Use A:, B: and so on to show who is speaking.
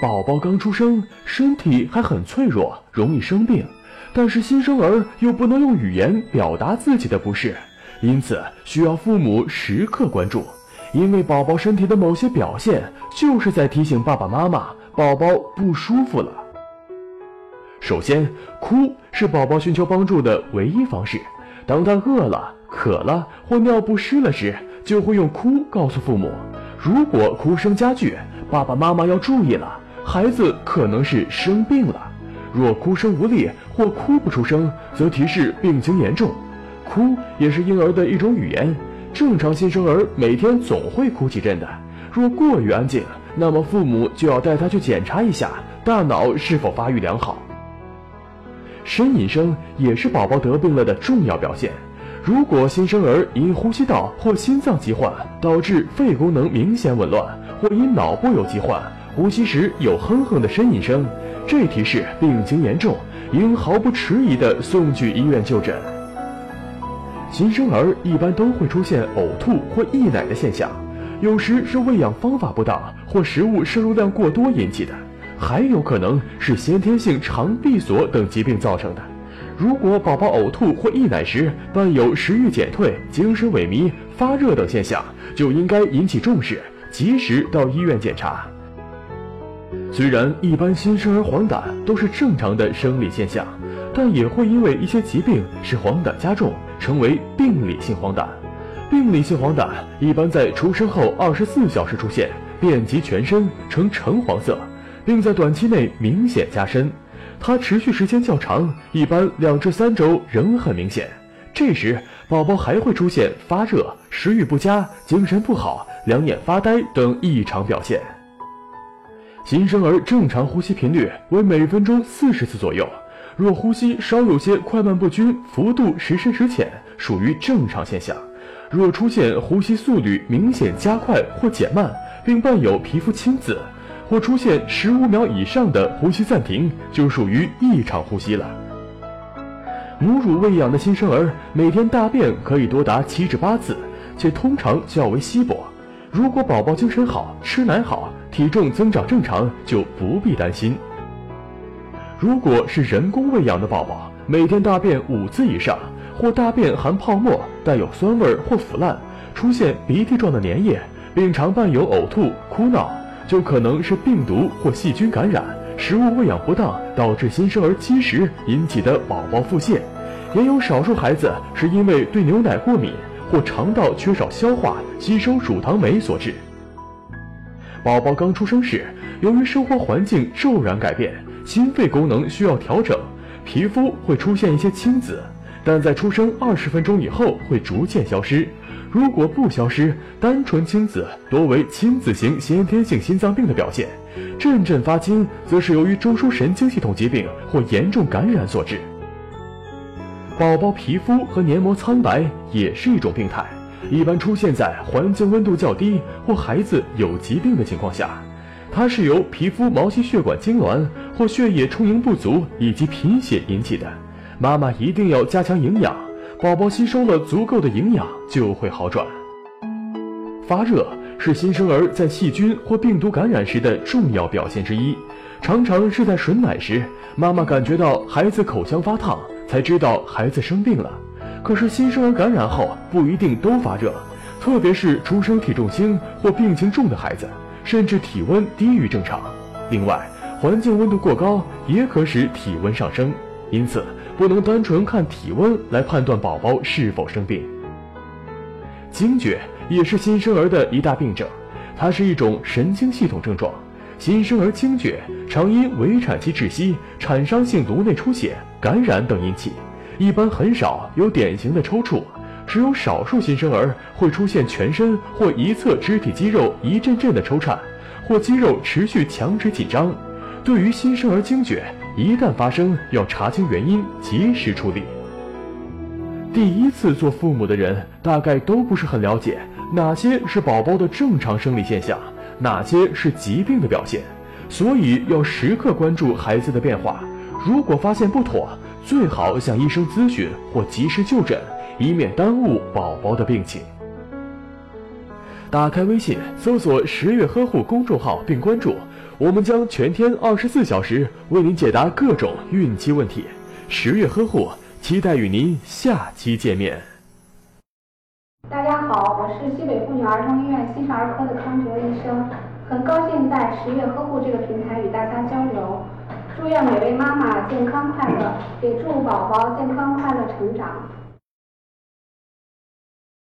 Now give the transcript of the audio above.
A: 宝宝刚出生，身体还很脆弱，容易生病。但是新生儿又不能用语言表达自己的不适，因此需要父母时刻关注。因为宝宝身体的某些表现，就是在提醒爸爸妈妈，宝宝不舒服了。首先，哭是宝宝寻求帮助的唯一方式。当他饿了、渴了或尿不湿了时，就会用哭告诉父母。如果哭声加剧，爸爸妈妈要注意了，孩子可能是生病了。若哭声无力或哭不出声，则提示病情严重。哭也是婴儿的一种语言，正常新生儿每天总会哭几阵的。若过于安静，那么父母就要带他去检查一下大脑是否发育良好。呻吟声也是宝宝得病了的重要表现。如果新生儿因呼吸道或心脏疾患导致肺功能明显紊乱，或因脑部有疾患，呼吸时有哼哼的呻吟声。这提示病情严重，应毫不迟疑地送去医院就诊。新生儿一般都会出现呕吐或溢奶的现象，有时是喂养方法不当或食物摄入量过多引起的，还有可能是先天性肠闭锁等疾病造成的。如果宝宝呕吐或溢奶时伴有食欲减退、精神萎靡、发热等现象，就应该引起重视，及时到医院检查。虽然一般新生儿黄疸都是正常的生理现象，但也会因为一些疾病使黄疸加重，成为病理性黄疸。病理性黄疸一般在出生后二十四小时出现，遍及全身，呈橙黄色，并在短期内明显加深。它持续时间较长，一般两至三周仍很明显。这时，宝宝还会出现发热、食欲不佳、精神不好、两眼发呆等异常表现。新生儿正常呼吸频率为每分钟四十次左右，若呼吸稍有些快慢不均，幅度时深时浅，属于正常现象；若出现呼吸速率明显加快或减慢，并伴有皮肤青紫，或出现十五秒以上的呼吸暂停，就属于异常呼吸了。母乳喂养的新生儿每天大便可以多达七至八次，且通常较为稀薄。如果宝宝精神好，吃奶好。体重增长正常就不必担心。如果是人工喂养的宝宝，每天大便五次以上，或大便含泡沫、带有酸味或腐烂，出现鼻涕状的粘液，并常伴有呕吐、哭闹，就可能是病毒或细菌感染、食物喂养不当导致新生儿积食引起的宝宝腹泻。也有少数孩子是因为对牛奶过敏或肠道缺少消化吸收乳糖酶所致。宝宝刚出生时，由于生活环境骤然改变，心肺功能需要调整，皮肤会出现一些青紫，但在出生二十分钟以后会逐渐消失。如果不消失，单纯青紫多为青紫型先天性心脏病的表现，阵阵发青则是由于中枢神经系统疾病或严重感染所致。宝宝皮肤和黏膜苍白也是一种病态。一般出现在环境温度较低或孩子有疾病的情况下，它是由皮肤毛细血管痉挛或血液充盈不足以及贫血引起的。妈妈一定要加强营养，宝宝吸收了足够的营养就会好转。发热是新生儿在细菌或病毒感染时的重要表现之一，常常是在吮奶时，妈妈感觉到孩子口腔发烫，才知道孩子生病了。可是新生儿感染后不一定都发热，特别是出生体重轻或病情重的孩子，甚至体温低于正常。另外，环境温度过高也可使体温上升，因此不能单纯看体温来判断宝宝是否生病。惊厥也是新生儿的一大病症，它是一种神经系统症状。新生儿惊厥常因围产期窒息、产伤性颅内出血、感染等引起。一般很少有典型的抽搐，只有少数新生儿会出现全身或一侧肢体肌肉一阵阵的抽颤，或肌肉持续强直紧张。对于新生儿惊厥，一旦发生，要查清原因，及时处理。第一次做父母的人大概都不是很了解哪些是宝宝的正常生理现象，哪些是疾病的表现，所以要时刻关注孩子的变化。如果发现不妥，最好向医生咨询或及时就诊，以免耽误宝宝的病情。打开微信，搜索“十月呵护”公众号并关注，我们将全天二十四小时为您解答各种孕期问题。十月呵护，期待与您下期见面。
B: 大家好，我是西北妇女儿童医院新生儿科的康哲医生，很高兴在十月呵护这个平台与大家交流。祝愿每位妈妈健康快乐，也祝宝宝健康快乐成长。